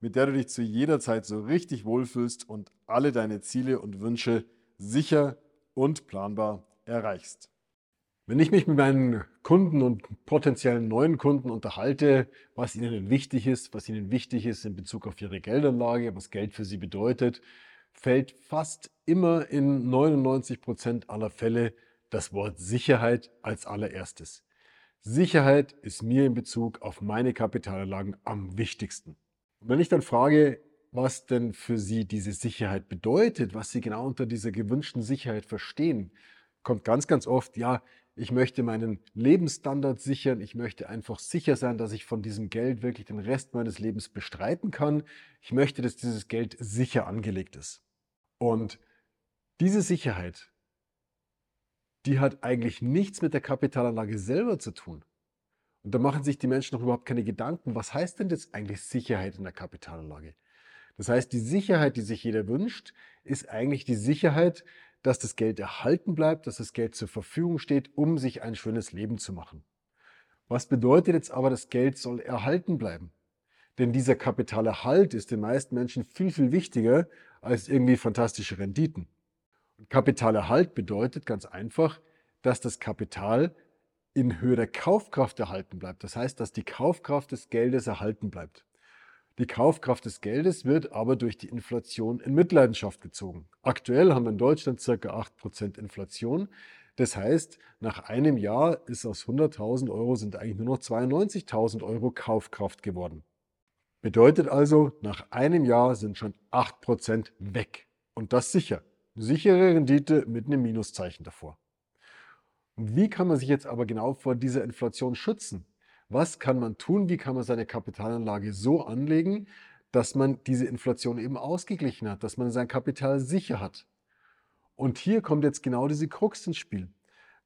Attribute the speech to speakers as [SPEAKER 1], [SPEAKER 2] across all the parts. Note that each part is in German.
[SPEAKER 1] mit der du dich zu jeder Zeit so richtig wohlfühlst und alle deine Ziele und Wünsche sicher und planbar erreichst. Wenn ich mich mit meinen Kunden und potenziellen neuen Kunden unterhalte, was ihnen wichtig ist, was ihnen wichtig ist in Bezug auf ihre Geldanlage, was Geld für sie bedeutet, fällt fast immer in 99 Prozent aller Fälle das Wort Sicherheit als allererstes. Sicherheit ist mir in Bezug auf meine Kapitalanlagen am wichtigsten. Und wenn ich dann frage, was denn für Sie diese Sicherheit bedeutet, was Sie genau unter dieser gewünschten Sicherheit verstehen, kommt ganz, ganz oft, ja, ich möchte meinen Lebensstandard sichern, ich möchte einfach sicher sein, dass ich von diesem Geld wirklich den Rest meines Lebens bestreiten kann. Ich möchte, dass dieses Geld sicher angelegt ist. Und diese Sicherheit, die hat eigentlich nichts mit der Kapitalanlage selber zu tun. Und da machen sich die Menschen noch überhaupt keine Gedanken, was heißt denn jetzt eigentlich Sicherheit in der Kapitalanlage? Das heißt, die Sicherheit, die sich jeder wünscht, ist eigentlich die Sicherheit, dass das Geld erhalten bleibt, dass das Geld zur Verfügung steht, um sich ein schönes Leben zu machen. Was bedeutet jetzt aber, das Geld soll erhalten bleiben? Denn dieser Kapitalerhalt ist den meisten Menschen viel, viel wichtiger als irgendwie fantastische Renditen. Und Kapitalerhalt bedeutet ganz einfach, dass das Kapital in Höhe der Kaufkraft erhalten bleibt. Das heißt, dass die Kaufkraft des Geldes erhalten bleibt. Die Kaufkraft des Geldes wird aber durch die Inflation in Mitleidenschaft gezogen. Aktuell haben wir in Deutschland ca. 8% Inflation. Das heißt, nach einem Jahr ist aus 100.000 Euro sind eigentlich nur noch 92.000 Euro Kaufkraft geworden. Bedeutet also, nach einem Jahr sind schon 8% weg. Und das sicher. Sichere Rendite mit einem Minuszeichen davor. Wie kann man sich jetzt aber genau vor dieser Inflation schützen? Was kann man tun? Wie kann man seine Kapitalanlage so anlegen, dass man diese Inflation eben ausgeglichen hat, dass man sein Kapital sicher hat? Und hier kommt jetzt genau diese Krux ins Spiel.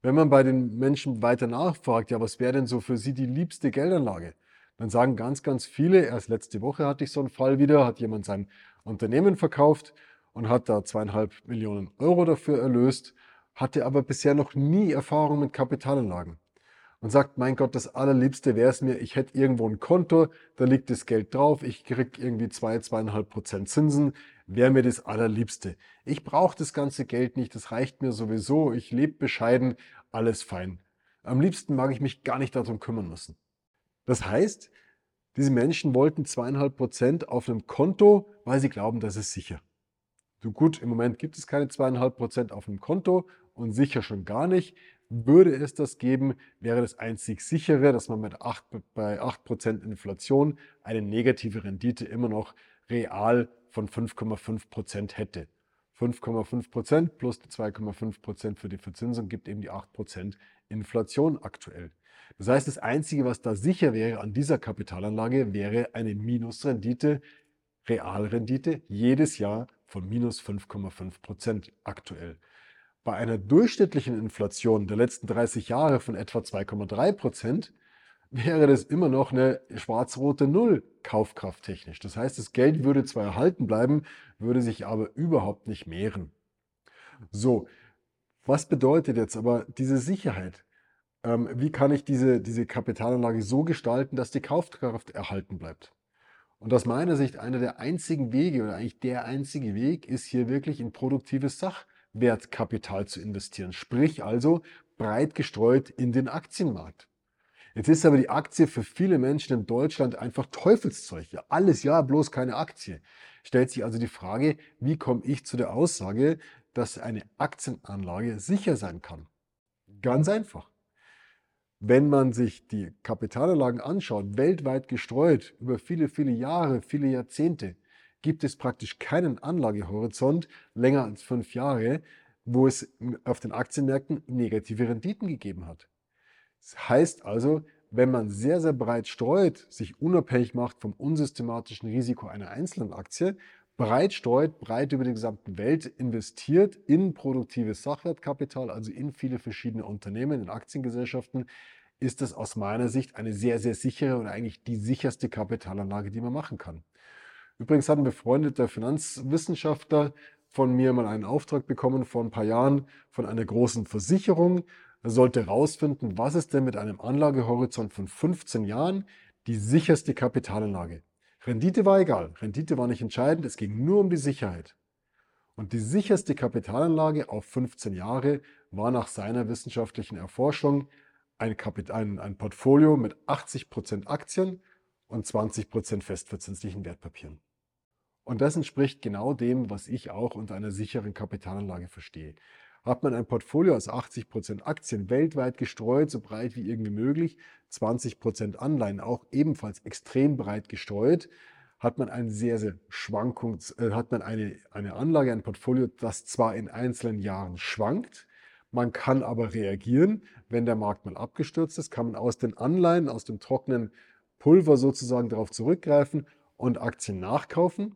[SPEAKER 1] Wenn man bei den Menschen weiter nachfragt, ja, was wäre denn so für sie die liebste Geldanlage? Dann sagen ganz, ganz viele, erst letzte Woche hatte ich so einen Fall wieder, hat jemand sein Unternehmen verkauft und hat da zweieinhalb Millionen Euro dafür erlöst hatte aber bisher noch nie Erfahrung mit Kapitalanlagen und sagt, mein Gott, das Allerliebste wäre es mir, ich hätte irgendwo ein Konto, da liegt das Geld drauf, ich kriege irgendwie zwei, zweieinhalb Prozent Zinsen, wäre mir das Allerliebste. Ich brauche das ganze Geld nicht, das reicht mir sowieso, ich lebe bescheiden, alles fein. Am liebsten mag ich mich gar nicht darum kümmern müssen. Das heißt, diese Menschen wollten zweieinhalb Prozent auf einem Konto, weil sie glauben, das ist sicher. Du gut, im Moment gibt es keine zweieinhalb Prozent auf einem Konto und sicher schon gar nicht. Würde es das geben, wäre das einzig sichere, dass man mit 8, bei 8% Inflation eine negative Rendite immer noch real von 5,5% hätte. 5,5% plus die 2,5% für die Verzinsung gibt eben die 8% Inflation aktuell. Das heißt, das Einzige, was da sicher wäre an dieser Kapitalanlage, wäre eine Minusrendite, Realrendite jedes Jahr von minus 5,5% aktuell. Bei einer durchschnittlichen Inflation der letzten 30 Jahre von etwa 2,3 Prozent wäre das immer noch eine schwarz-rote Null kaufkrafttechnisch. Das heißt, das Geld würde zwar erhalten bleiben, würde sich aber überhaupt nicht mehren. So, was bedeutet jetzt aber diese Sicherheit? Ähm, wie kann ich diese, diese Kapitalanlage so gestalten, dass die Kaufkraft erhalten bleibt? Und aus meiner Sicht einer der einzigen Wege oder eigentlich der einzige Weg ist hier wirklich in produktives Sach Wertkapital zu investieren, sprich also breit gestreut in den Aktienmarkt. Jetzt ist aber die Aktie für viele Menschen in Deutschland einfach Teufelszeug. Ja, alles ja, bloß keine Aktie. Stellt sich also die Frage, wie komme ich zu der Aussage, dass eine Aktienanlage sicher sein kann? Ganz einfach. Wenn man sich die Kapitalanlagen anschaut, weltweit gestreut, über viele, viele Jahre, viele Jahrzehnte, gibt es praktisch keinen Anlagehorizont länger als fünf Jahre, wo es auf den Aktienmärkten negative Renditen gegeben hat. Das heißt also, wenn man sehr, sehr breit streut, sich unabhängig macht vom unsystematischen Risiko einer einzelnen Aktie, breit streut, breit über die gesamte Welt investiert in produktives Sachwertkapital, also in viele verschiedene Unternehmen, in Aktiengesellschaften, ist es aus meiner Sicht eine sehr, sehr sichere und eigentlich die sicherste Kapitalanlage, die man machen kann. Übrigens hat ein befreundeter Finanzwissenschaftler von mir mal einen Auftrag bekommen vor ein paar Jahren von einer großen Versicherung. Er sollte herausfinden, was ist denn mit einem Anlagehorizont von 15 Jahren die sicherste Kapitalanlage. Rendite war egal, Rendite war nicht entscheidend, es ging nur um die Sicherheit. Und die sicherste Kapitalanlage auf 15 Jahre war nach seiner wissenschaftlichen Erforschung ein, ein, ein Portfolio mit 80% Aktien und 20% festverzinslichen Wertpapieren. Und das entspricht genau dem, was ich auch unter einer sicheren Kapitalanlage verstehe. Hat man ein Portfolio aus 80% Aktien weltweit gestreut, so breit wie irgendwie möglich, 20% Anleihen auch ebenfalls extrem breit gestreut, hat man ein sehr, sehr Schwankungs, äh, hat man eine, eine Anlage, ein Portfolio, das zwar in einzelnen Jahren schwankt, man kann aber reagieren, wenn der Markt mal abgestürzt ist, kann man aus den Anleihen, aus dem trockenen Pulver sozusagen darauf zurückgreifen und Aktien nachkaufen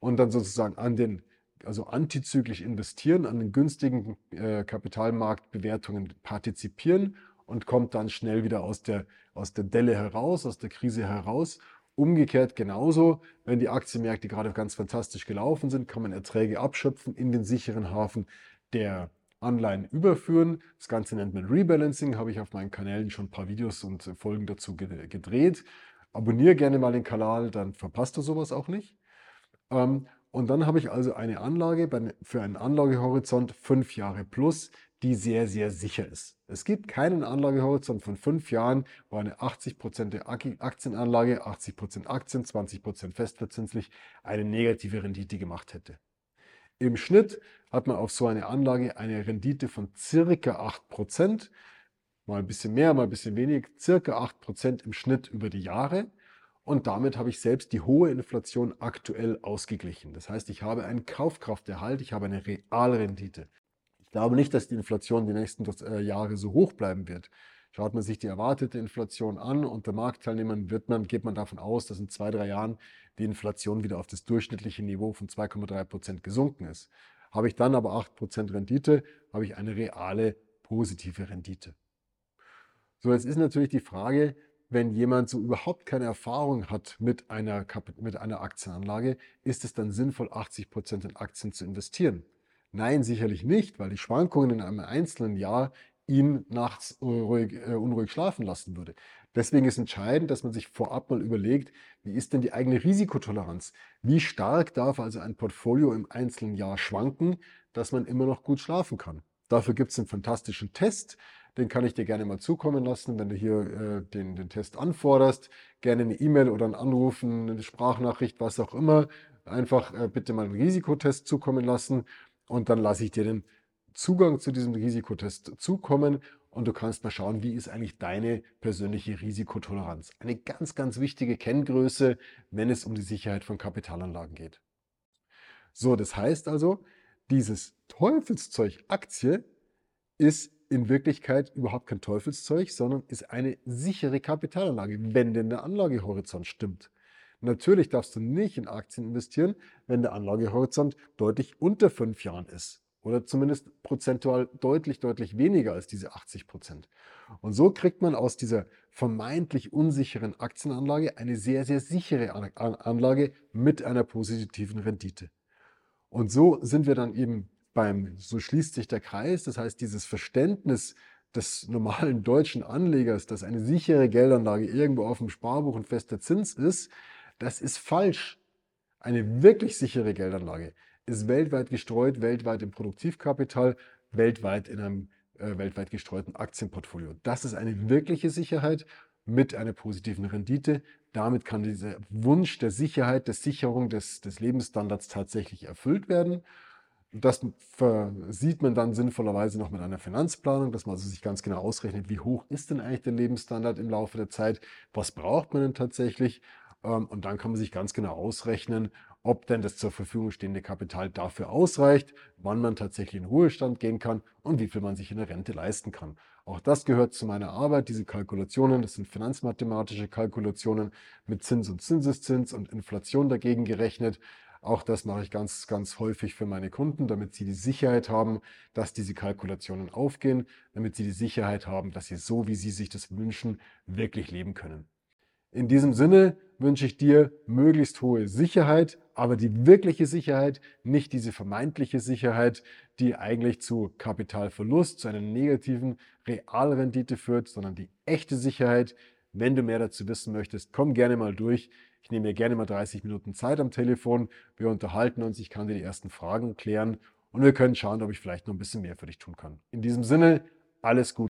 [SPEAKER 1] und dann sozusagen an den, also antizyklisch investieren, an den günstigen äh, Kapitalmarktbewertungen partizipieren und kommt dann schnell wieder aus der, aus der Delle heraus, aus der Krise heraus. Umgekehrt genauso, wenn die Aktienmärkte gerade ganz fantastisch gelaufen sind, kann man Erträge abschöpfen in den sicheren Hafen der Anleihen überführen. Das Ganze nennt man Rebalancing, habe ich auf meinen Kanälen schon ein paar Videos und Folgen dazu gedreht. Abonniere gerne mal den Kanal, dann verpasst du sowas auch nicht. Ähm, und dann habe ich also eine Anlage für einen Anlagehorizont fünf Jahre plus, die sehr, sehr sicher ist. Es gibt keinen Anlagehorizont von fünf Jahren, wo eine 80% Aktienanlage, 80% Aktien, 20% festverzinslich eine negative Rendite gemacht hätte. Im Schnitt hat man auf so eine Anlage eine Rendite von circa 8%, mal ein bisschen mehr, mal ein bisschen weniger, circa 8% im Schnitt über die Jahre. Und damit habe ich selbst die hohe Inflation aktuell ausgeglichen. Das heißt, ich habe einen Kaufkrafterhalt, ich habe eine Realrendite. Ich glaube nicht, dass die Inflation die nächsten äh, Jahre so hoch bleiben wird. Schaut man sich die erwartete Inflation an unter Marktteilnehmern, wird man, geht man davon aus, dass in zwei, drei Jahren die Inflation wieder auf das durchschnittliche Niveau von 2,3 Prozent gesunken ist. Habe ich dann aber 8 Prozent Rendite, habe ich eine reale positive Rendite. So, jetzt ist natürlich die Frage, wenn jemand so überhaupt keine Erfahrung hat mit einer, mit einer Aktienanlage, ist es dann sinnvoll, 80 Prozent in Aktien zu investieren? Nein, sicherlich nicht, weil die Schwankungen in einem einzelnen Jahr ihn nachts unruhig, äh, unruhig schlafen lassen würde. Deswegen ist entscheidend, dass man sich vorab mal überlegt, wie ist denn die eigene Risikotoleranz? Wie stark darf also ein Portfolio im einzelnen Jahr schwanken, dass man immer noch gut schlafen kann? Dafür gibt es einen fantastischen Test, den kann ich dir gerne mal zukommen lassen, wenn du hier äh, den, den Test anforderst. Gerne eine E-Mail oder einen Anruf, eine Sprachnachricht, was auch immer. Einfach äh, bitte mal einen Risikotest zukommen lassen und dann lasse ich dir den Zugang zu diesem Risikotest zukommen und du kannst mal schauen, wie ist eigentlich deine persönliche Risikotoleranz. Eine ganz, ganz wichtige Kenngröße, wenn es um die Sicherheit von Kapitalanlagen geht. So, das heißt also, dieses Teufelszeug Aktie ist in Wirklichkeit überhaupt kein Teufelszeug, sondern ist eine sichere Kapitalanlage, wenn denn der Anlagehorizont stimmt. Natürlich darfst du nicht in Aktien investieren, wenn der Anlagehorizont deutlich unter fünf Jahren ist oder zumindest prozentual deutlich, deutlich weniger als diese 80 Prozent. Und so kriegt man aus dieser vermeintlich unsicheren Aktienanlage eine sehr, sehr sichere Anlage mit einer positiven Rendite. Und so sind wir dann eben beim, so schließt sich der Kreis, das heißt dieses Verständnis des normalen deutschen Anlegers, dass eine sichere Geldanlage irgendwo auf dem Sparbuch ein fester Zins ist, das ist falsch. Eine wirklich sichere Geldanlage ist weltweit gestreut, weltweit im Produktivkapital, weltweit in einem äh, weltweit gestreuten Aktienportfolio. Das ist eine wirkliche Sicherheit mit einer positiven Rendite. Damit kann dieser Wunsch der Sicherheit, der Sicherung des, des Lebensstandards tatsächlich erfüllt werden. Das sieht man dann sinnvollerweise noch mit einer Finanzplanung, dass man also sich ganz genau ausrechnet, wie hoch ist denn eigentlich der Lebensstandard im Laufe der Zeit, was braucht man denn tatsächlich ähm, und dann kann man sich ganz genau ausrechnen, ob denn das zur Verfügung stehende Kapital dafür ausreicht, wann man tatsächlich in Ruhestand gehen kann und wie viel man sich in der Rente leisten kann. Auch das gehört zu meiner Arbeit, diese Kalkulationen, das sind finanzmathematische Kalkulationen mit Zins und Zinseszins und Inflation dagegen gerechnet. Auch das mache ich ganz, ganz häufig für meine Kunden, damit sie die Sicherheit haben, dass diese Kalkulationen aufgehen, damit sie die Sicherheit haben, dass sie so, wie sie sich das wünschen, wirklich leben können. In diesem Sinne wünsche ich dir möglichst hohe Sicherheit, aber die wirkliche Sicherheit, nicht diese vermeintliche Sicherheit, die eigentlich zu Kapitalverlust, zu einer negativen Realrendite führt, sondern die echte Sicherheit. Wenn du mehr dazu wissen möchtest, komm gerne mal durch. Ich nehme mir gerne mal 30 Minuten Zeit am Telefon. Wir unterhalten uns, ich kann dir die ersten Fragen klären und wir können schauen, ob ich vielleicht noch ein bisschen mehr für dich tun kann. In diesem Sinne, alles Gute.